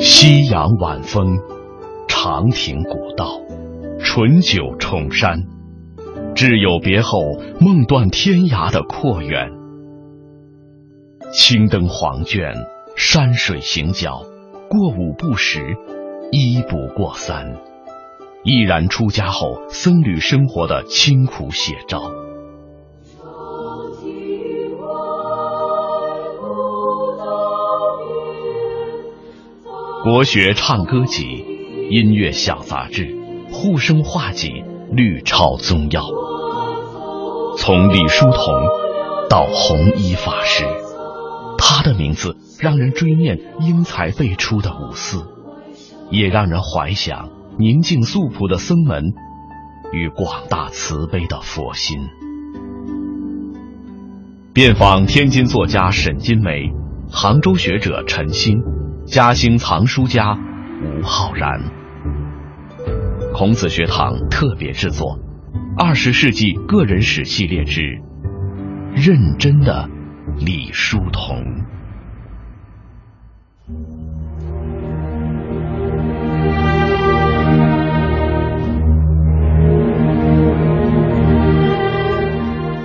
夕阳晚风，长亭古道，醇酒重山，挚友别后，梦断天涯的阔远。青灯黄卷，山水行脚，过五不食，一不过三，毅然出家后僧侣生活的清苦写照。国学唱歌集、音乐小杂志、护生画集、绿超宗要，从李叔同到弘一法师，他的名字让人追念英才辈出的五四，也让人怀想宁静素朴的僧门与广大慈悲的佛心。遍访天津作家沈金梅，杭州学者陈星。嘉兴藏书家吴浩然，孔子学堂特别制作《二十世纪个人史系列之认真的李叔同》。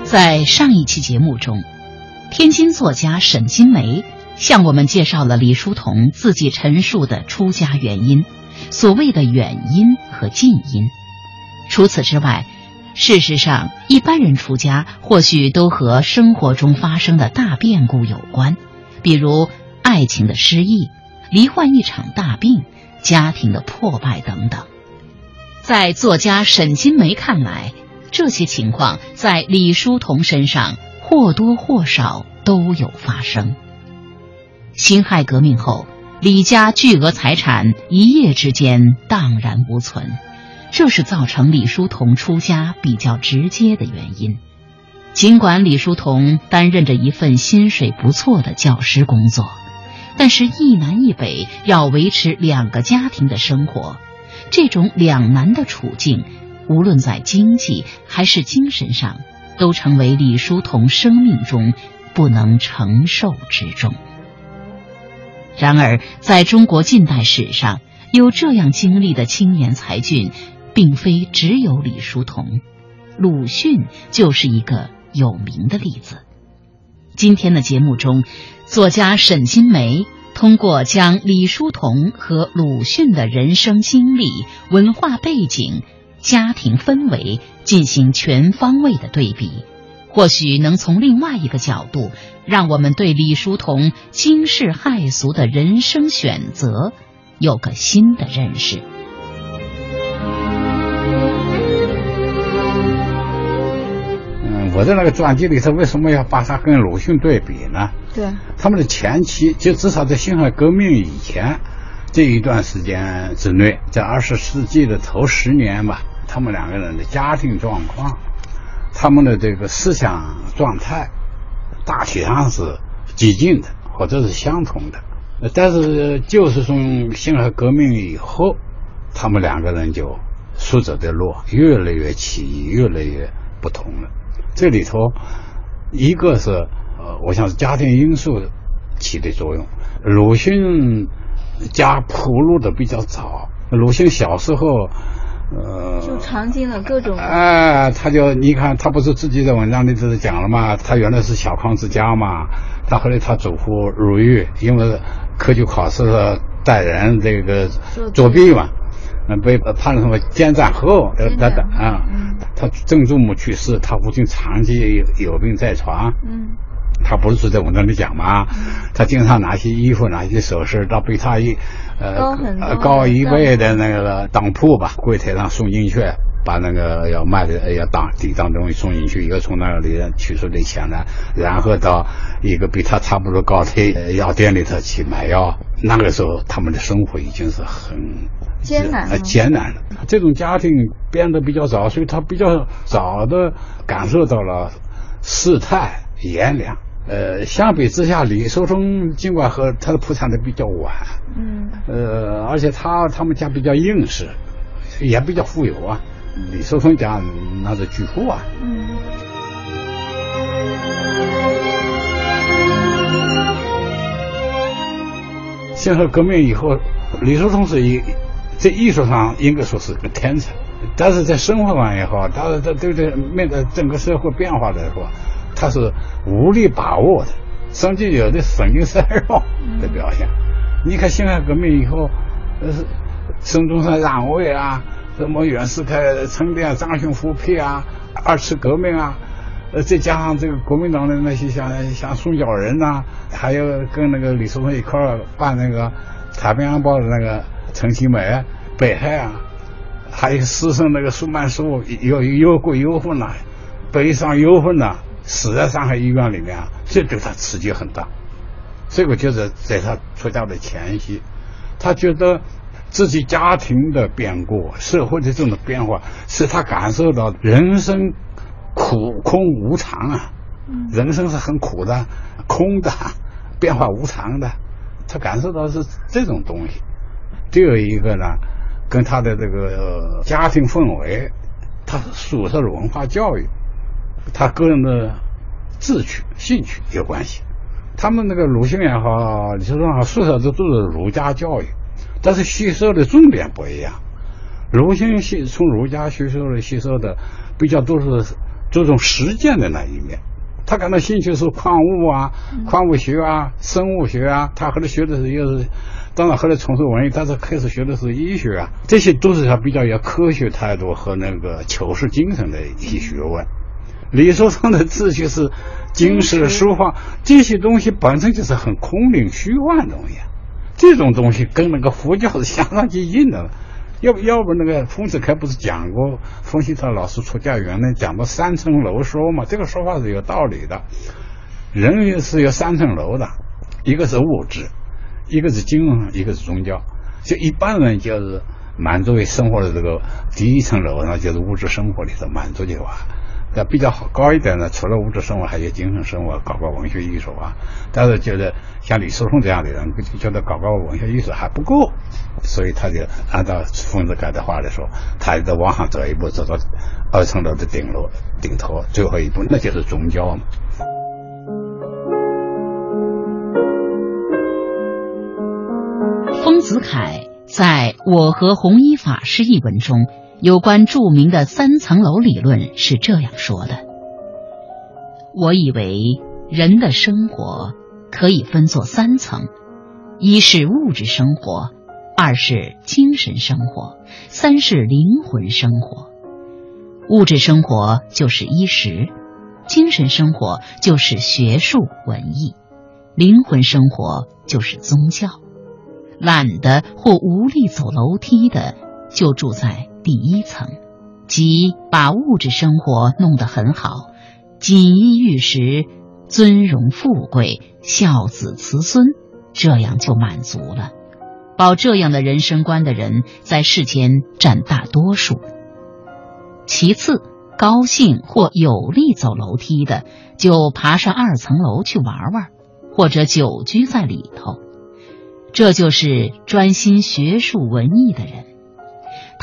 在上一期节目中，天津作家沈金梅。向我们介绍了李叔同自己陈述的出家原因，所谓的远因和近因。除此之外，事实上，一般人出家或许都和生活中发生的大变故有关，比如爱情的失意、罹患一场大病、家庭的破败等等。在作家沈金梅看来，这些情况在李叔同身上或多或少都有发生。辛亥革命后，李家巨额财产一夜之间荡然无存，这是造成李叔同出家比较直接的原因。尽管李叔同担任着一份薪水不错的教师工作，但是一南一北要维持两个家庭的生活，这种两难的处境，无论在经济还是精神上，都成为李叔同生命中不能承受之重。然而，在中国近代史上，有这样经历的青年才俊，并非只有李叔同，鲁迅就是一个有名的例子。今天的节目中，作家沈金梅通过将李叔同和鲁迅的人生经历、文化背景、家庭氛围进行全方位的对比。或许能从另外一个角度，让我们对李叔同惊世骇俗的人生选择有个新的认识。嗯，我在那个传记里头为什么要把他跟鲁迅对比呢？对，他们的前期，就至少在辛亥革命以前这一段时间之内，在二十世纪的头十年吧，他们两个人的家庭状况。他们的这个思想状态大体上是激进的，或者是相同的。但是就是从辛亥革命以后，他们两个人就素质的路，越来越起异，越来越不同了。这里头一个是呃，我想是家庭因素起的作用。鲁迅家铺路的比较早，鲁迅小时候。呃，就尝尽了各种。哎，他就你看，他不是自己在文章里头讲了嘛？他原来是小康之家嘛，他后来他祖父入狱，因为科举考试带人这个作弊嘛，嗯，被判了什么监斩后等等啊。他曾祖母去世，他父亲长期有病在床。嗯。他不是在文章里讲吗？他经常拿些衣服、拿些首饰到比他一呃高一倍的那个当铺吧，柜台上送进去，把那个要卖的要当抵当东西送进去，以后从那里取出点钱来，然后到一个比他差不多高的药店里头去买药。那个时候他们的生活已经是很艰难艰难了。这种家庭变得比较早，所以他比较早的感受到了世态炎凉。呃，相比之下，李叔同尽管和他的铺产的比较晚，嗯，呃，而且他他们家比较硬实，也比较富有啊。李叔同家那是巨富啊。嗯。辛亥革命以后，李叔同是一在艺术上应该说是个天才，但是在生活上也好，他他对对面对整个社会变化来说，他是无力把握的，甚至有的神经衰弱的表现。你看辛亥革命以后，呃，孙中山让位啊，什么袁世凯称帝啊，张勋复辟啊，二次革命啊。呃，再加上这个国民党的那些像像宋教仁呐，还有跟那个李叔同一块儿办那个《太平洋报》的那个陈其美、北海啊，还有师生那个苏曼殊有忧国忧愤呐，悲伤忧愤呐，死在上海医院里面啊，这对他刺激很大。这个就是在他出家的前夕，他觉得自己家庭的变故、社会的这种变化，使他感受到人生。苦空无常啊，人生是很苦的，空的，变化无常的，他感受到是这种东西。第二一个呢，跟他的这个家庭氛围，他所受的文化教育，他个人的志趣、兴趣有关系。他们那个鲁迅也好，李叔同好，宿舍都都是儒家教育，但是吸收的重点不一样。鲁迅吸从儒家吸收的吸收的比较多是。注重实践的那一面，他感到兴趣是矿物啊、矿物学啊、生物学啊。他后来学的是又是，当然后来从事文艺，但是开始学的是医学啊。这些都是他比较有科学态度和那个求是精神的一些学问。李叔同的志趣是经史书画，这些东西本身就是很空灵虚幻的东西。这种东西跟那个佛教是相当接近的。要不要不那个丰子恺不是讲过冯锡特老师出家原来讲过三层楼说嘛？这个说法是有道理的。人是有三层楼的，一个是物质，一个是精神，一个是宗教。就一般人就是满足于生活的这个第一层楼，那就是物质生活里头满足就完。要比较好高一点的，除了物质生活，还有精神生活，搞搞文学艺术啊。但是觉得像李叔同这样的人，觉得搞搞文学艺术还不够，所以他就按照丰子恺的话来说，他得往上走一步，走到二层楼的顶楼顶头，最后一步那就是宗教嘛。丰子恺在我和弘一法师一文中。有关著名的三层楼理论是这样说的：我以为人的生活可以分作三层，一是物质生活，二是精神生活，三是灵魂生活。物质生活就是衣食，精神生活就是学术文艺，灵魂生活就是宗教。懒得或无力走楼梯的，就住在。第一层，即把物质生活弄得很好，锦衣玉食、尊荣富贵、孝子慈孙，这样就满足了。抱这样的人生观的人，在世间占大多数。其次，高兴或有力走楼梯的，就爬上二层楼去玩玩，或者久居在里头。这就是专心学术文艺的人。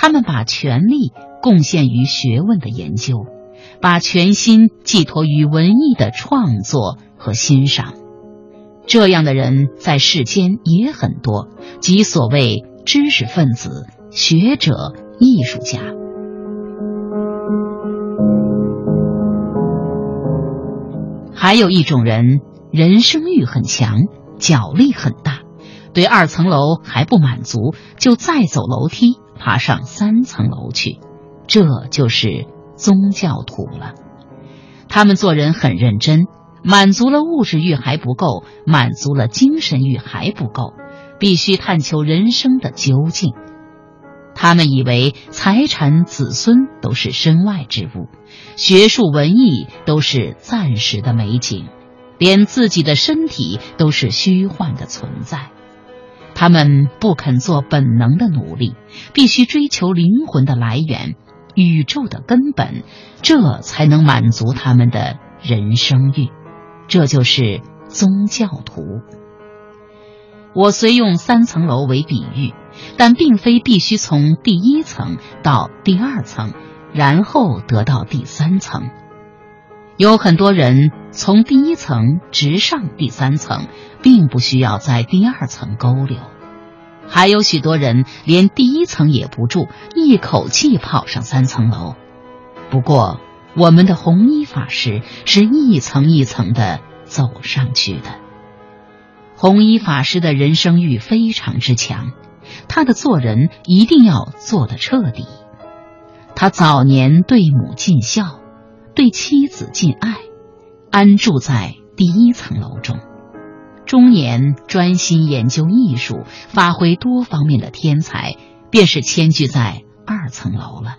他们把权力贡献于学问的研究，把全心寄托于文艺的创作和欣赏。这样的人在世间也很多，即所谓知识分子、学者、艺术家。还有一种人，人生欲很强，脚力很大，对二层楼还不满足，就再走楼梯。爬上三层楼去，这就是宗教徒了。他们做人很认真，满足了物质欲还不够，满足了精神欲还不够，必须探求人生的究竟。他们以为财产、子孙都是身外之物，学术、文艺都是暂时的美景，连自己的身体都是虚幻的存在。他们不肯做本能的努力，必须追求灵魂的来源、宇宙的根本，这才能满足他们的人生欲。这就是宗教徒。我虽用三层楼为比喻，但并非必须从第一层到第二层，然后得到第三层。有很多人从第一层直上第三层，并不需要在第二层勾留。还有许多人连第一层也不住，一口气跑上三层楼。不过，我们的红衣法师是一层一层的走上去的。红衣法师的人生欲非常之强，他的做人一定要做得彻底。他早年对母尽孝，对妻子敬爱，安住在第一层楼中。中年专心研究艺术，发挥多方面的天才，便是迁居在二层楼了。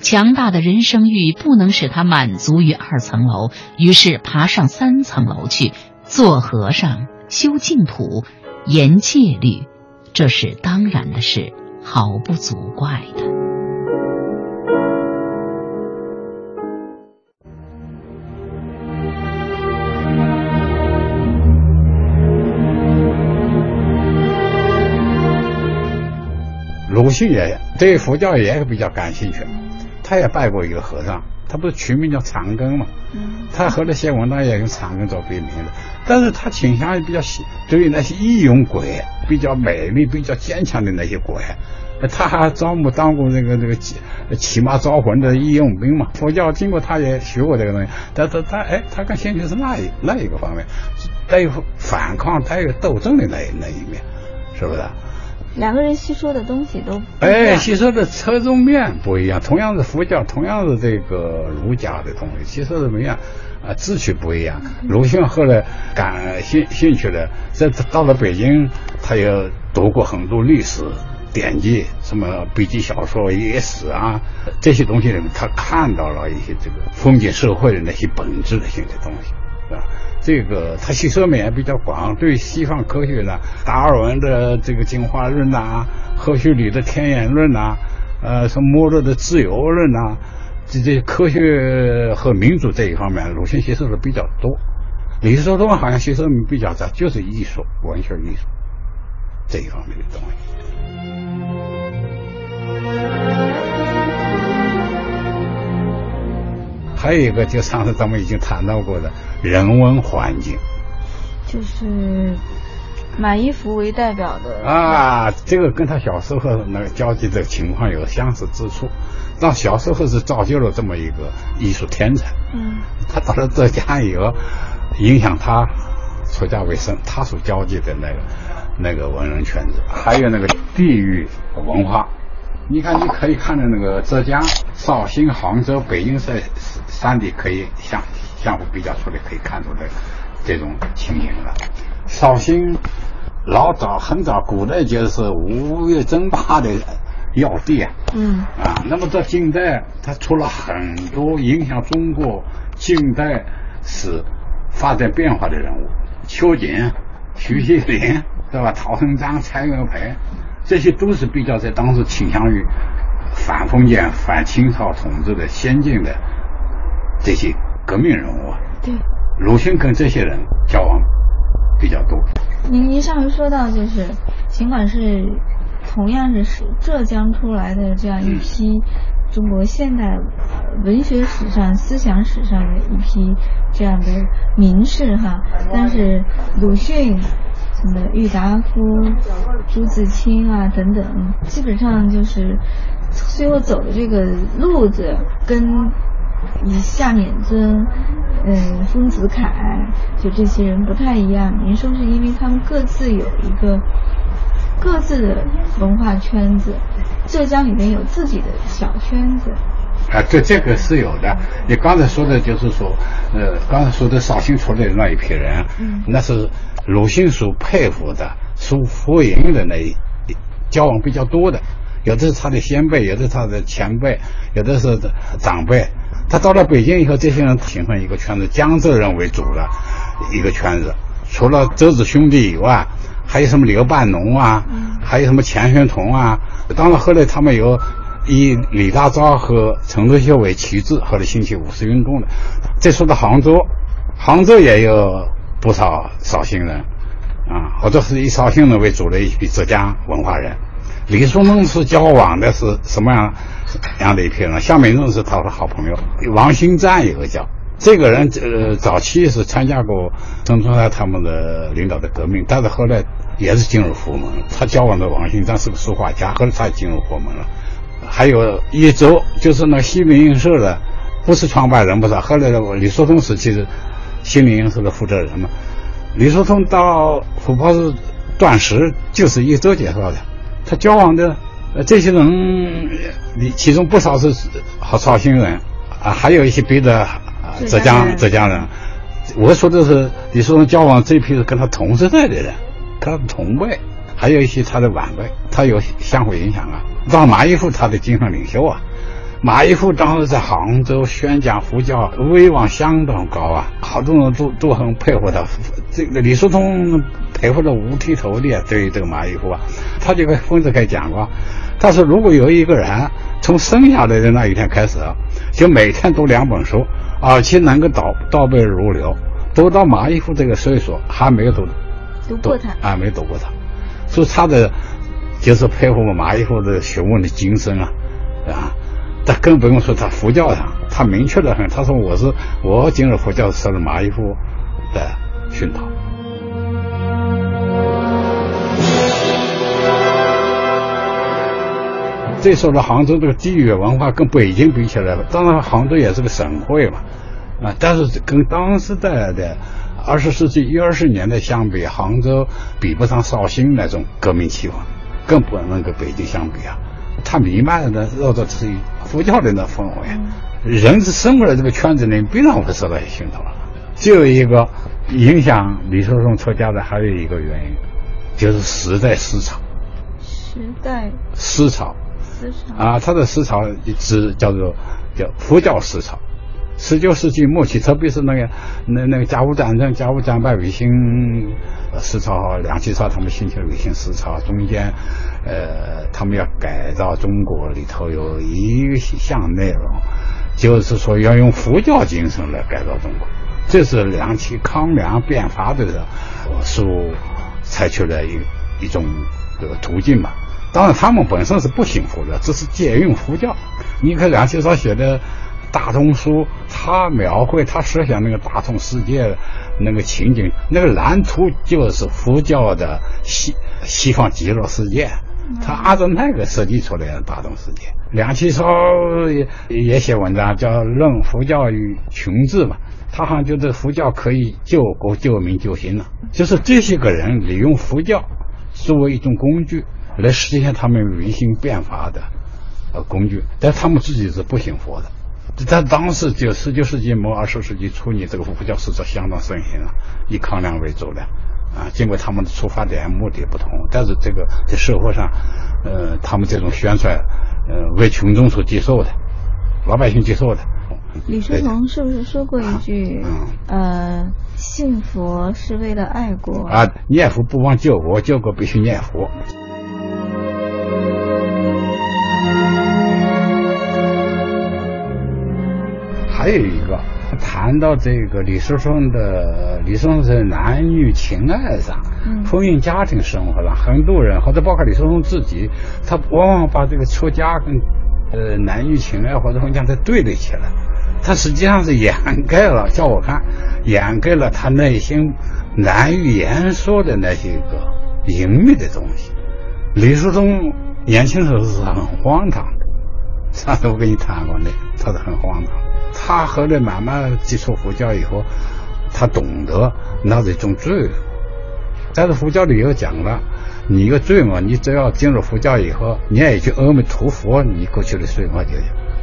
强大的人生欲不能使他满足于二层楼，于是爬上三层楼去做和尚、修净土、研戒律，这是当然的事，毫不足怪的。鲁迅也对佛教也比较感兴趣，他也拜过一个和尚，他不是取名叫长庚嘛？嗯，他和那些文章也用长庚做笔名的，但是他倾向于比较喜对于那些义勇鬼，比较美丽、比较坚强的那些鬼，他还招募当过那个那个骑骑马招魂的义勇兵嘛。佛教经过他也学过这个东西，但他他哎，他更兴趣是那一那一个方面，带有反抗、带有斗争的那那一面，是不是？两个人吸收的东西都哎，吸收的侧重面不一样。同样是佛教，同样是这个儒家的东西，吸收的不一样，啊，志趣不一样。鲁迅后来感兴兴趣的，在到了北京，他也读过很多历史典籍，什么笔记小说、野史啊这些东西里面，他看到了一些这个封建社会的那些本质性的东西，啊？这个他吸收面也比较广，对西方科学呢，达尔文的这个进化论呐，赫胥黎的天演论呐，呃，什么莫勒的自由论呐，这这科学和民主这一方面，鲁迅吸收的比较多。李叔同好像吸收面比较窄，就是艺术、文学艺术这一方面的东西。还有一个，就上次咱们已经谈到过的人文环境，就是马一浮为代表的啊，这个跟他小时候那个交际的情况有相似之处。那小时候是造就了这么一个艺术天才，嗯，他到了浙江以后，影响他出家为僧，他所交际的那个那个文人圈子，还有那个地域文化。你看，你可以看到那个浙江、绍兴、杭州、北京这三地，可以相相互比较出来，可以看出来这种情形了。绍兴老早很早，古代就是吴越争霸的要地啊。嗯。啊，那么到近代，它出了很多影响中国近代史发展变化的人物，秋瑾、徐锡麟，对吧？陶成章、蔡元培。这些都是比较在当时倾向于反封建、反清朝统治的先进的这些革命人物啊。对，鲁迅跟这些人交往比较多。您您上回说到，就是尽管是同样是是浙江出来的这样一批中国现代文学史上、思想史上的一批这样的名士哈，但是鲁迅。什么郁达夫、朱自清啊等等，基本上就是最后走的这个路子，跟以夏勉尊、嗯丰子恺就这些人不太一样。您说是因为他们各自有一个各自的文化圈子，浙江里面有自己的小圈子。啊，这这个是有的。你刚才说的就是说，呃，刚才说的绍兴出来的那一批人，嗯，那是。鲁迅所佩服的、所欢迎的那交往比较多的，有的是他的先辈，有的是他的前辈，有的是长辈。他到了北京以后，这些人形成一个圈子，江浙人为主的一个圈子。除了周子兄弟以外，还有什么刘半农啊，还有什么钱玄同啊。当然后来他们有以李大钊和陈独秀为旗帜，后来兴起五四运动的。再说到杭州，杭州也有。不少绍兴人，啊，或者是以绍兴人为主的一批浙江文化人。李叔同是交往的是什么样样的一批人？夏美润是他的好朋友，王兴赞有个叫这个人，呃，早期是参加过曾春山他们的领导的革命，但是后来也是进入佛门。他交往的王新章是个书画家，后来他也进入佛门了。还有一周，就是那西明印社的，不是创办人不是，后来的李叔同时期的的西明印社的负责人嘛。李叔同到琥珀市断食，就是一周介绍的。他交往的呃这些人，你其中不少是好绍兴人啊，还有一些别的浙江浙江人。我说的是李叔同交往这批是跟他同时代的人，跟他同辈，还有一些他的晚辈，他有相互影响啊。让马一夫，他的精神领袖啊。马一夫当时在杭州宣讲佛教，威望相当高啊，好多人都都很佩服他。这个李叔同佩服的五体投地啊，对于这个马一夫啊，他就跟丰子恺讲过，他说如果有一个人从生下来的那一天开始，就每天读两本书，而且能够倒倒背如流，读到马一夫这个岁数还没有读读过他。啊，没读过他，所以他的就是佩服马一夫的学问的精深啊，啊。他更不用说，他佛教上，他明确的很。他说：“我是我进入佛教受了马一夫的熏陶。”这说到杭州这个地域文化跟北京比起来了，当然杭州也是个省会嘛，啊，但是跟当时代的二十世纪一二十年代相比，杭州比不上绍兴那种革命气氛，更不能跟北京相比啊。它弥漫的绕着是佛教的那氛围，人是生活在这个圈子里，必然会受到熏陶了。就有一个影响李叔同出家的，还有一个原因，就是时代思潮。时代思潮。思潮啊，他的思潮指叫做叫佛教思潮。十九世纪末期，特别是那个那那个甲午战争、甲午战败、维新思潮、梁启超他们兴起的维新思潮中间，呃，他们要改造中国里头有一项内容，就是说要用佛教精神来改造中国，这是梁启康梁变法的所采取的一一种这个途径吧。当然，他们本身是不信佛的，只是借用佛教。你看梁启超写的。大同书，他描绘他设想那个大同世界那个情景，那个蓝图就是佛教的西西方极乐世界，他按照那个设计出来的大同世界。梁启超也也写文章叫《论佛教与群治》嘛，他好像觉得佛教可以救国救民救心了，就是这些个人利用佛教作为一种工具来实现他们人心变法的呃工具，但他们自己是不信佛的。在当时就十九世纪末二十世纪初，你这个佛教思潮相当盛行了，以康梁为主的啊。尽管他们的出发点目的不同，但是这个在社会上，呃，他们这种宣传，呃，为群众所接受的，老百姓接受的。李叔同是不是说过一句？嗯呃，信佛是为了爱国啊，念佛不忘救国，救国必须念佛。还有一个谈到这个李叔松的李叔松在男女情爱上，婚姻家庭生活上，很多人或者包括李叔松自己，他往往把这个出家跟呃男女情爱或者婚姻他对立起来，他实际上是掩盖了，叫我看掩盖了他内心难以言说的那些个隐秘的东西。李叔松年轻时候是很荒唐的，上次我跟你谈过那，他是很荒唐。他后来慢慢接触佛教以后，他懂得那是一种罪。但是佛教里又讲了，你一个罪恶，你只要进入佛教以后，念一句阿弥陀佛，你过去的罪恶就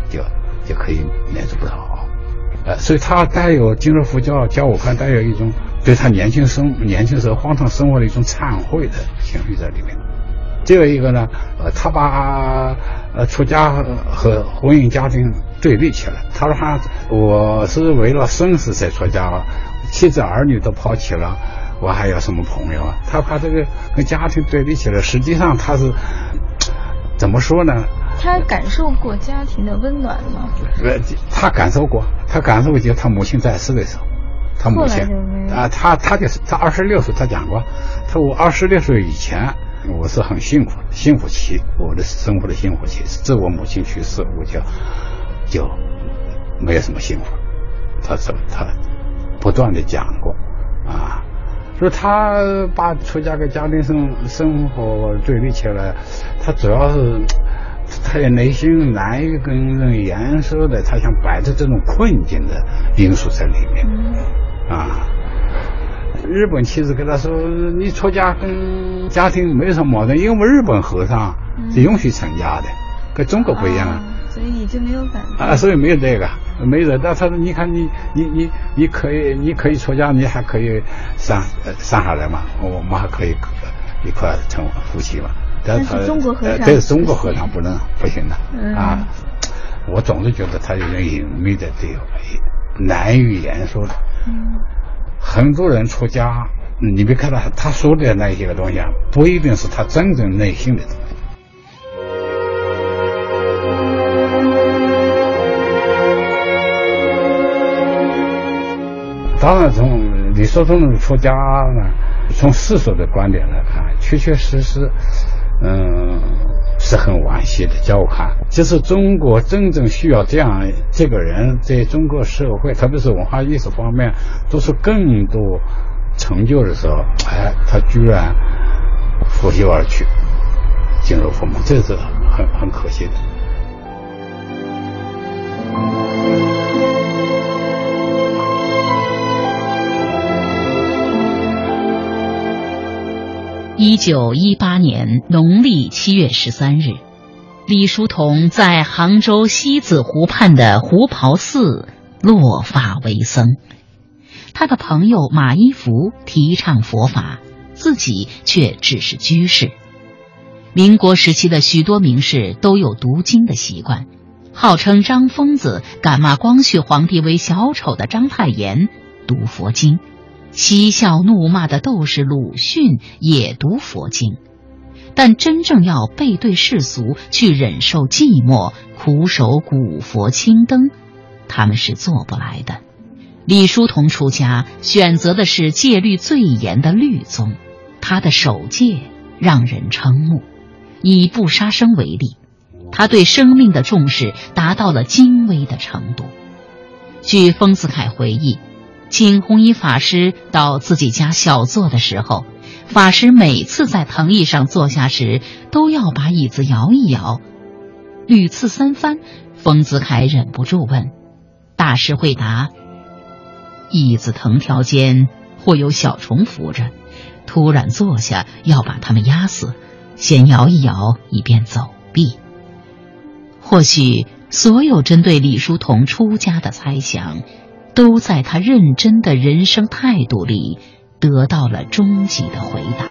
就就可以免除不少。呃，所以他带有进入佛教，教我看带有一种对他年轻生年轻时候荒唐生活的一种忏悔的情绪在里面。最后一个呢，呃，他把呃出家和婚姻家庭对立起来。他说：“他我是为了生死才出家，妻子儿女都抛弃了，我还有什么朋友啊？”他把这个跟家庭对立起来。实际上他是怎么说呢？他感受过家庭的温暖吗？呃，他感受过，他感受过，就他母亲在世的时候，他母亲啊，他他就是他二十六岁，他讲过，他说我二十六岁以前。我是很幸福，幸福期，我的生活的幸福期自我母亲去世，我就就没有什么幸福。他说他不断的讲过啊，所以他把出家跟家庭生生活对立起来，他主要是他的内心难以跟人言说的，他想摆脱这种困境的因素在里面啊。日本妻子跟他说：“你出家跟家庭没什么矛盾，因为我们日本和尚是允许成家的，跟中国不一样啊。”所以你就没有感觉啊？所以没有这个，没有。但他说：“你看你你你你可以你可以出家，你还可以生生下来嘛？我们还可以一块成夫妻嘛？”但是中国和尚，这是中国和尚不能不行的啊！我总是觉得他有点隐秘的地方，难以言说的。很多人出家，你别看他他说的那些个东西啊，不一定是他真正内心的东西。当然，从李叔同的出家呢，从世俗的观点来看，确确实实，嗯，是很惋惜的。叫我看，就是中国真正需要这样这个人，在中国社会，特别是文化艺术方面，都是更多成就的时候，哎，他居然拂袖而去，进入佛门，这是很很可惜的。一九一八年农历七月十三日，李叔同在杭州西子湖畔的湖袍寺落发为僧。他的朋友马一福提倡佛法，自己却只是居士。民国时期的许多名士都有读经的习惯，号称张疯子敢骂光绪皇帝为小丑的章太炎读佛经。嬉笑怒骂的斗士鲁迅也读佛经，但真正要背对世俗去忍受寂寞、苦守古佛青灯，他们是做不来的。李叔同出家选择的是戒律最严的律宗，他的守戒让人瞠目。以不杀生为例，他对生命的重视达到了精微的程度。据丰子恺回忆。请弘一法师到自己家小坐的时候，法师每次在藤椅上坐下时，都要把椅子摇一摇，屡次三番。丰子恺忍不住问：“大师会答，椅子藤条间或有小虫伏着，突然坐下要把它们压死，先摇一摇，以便走避。”或许所有针对李叔同出家的猜想。都在他认真的人生态度里得到了终极的回答。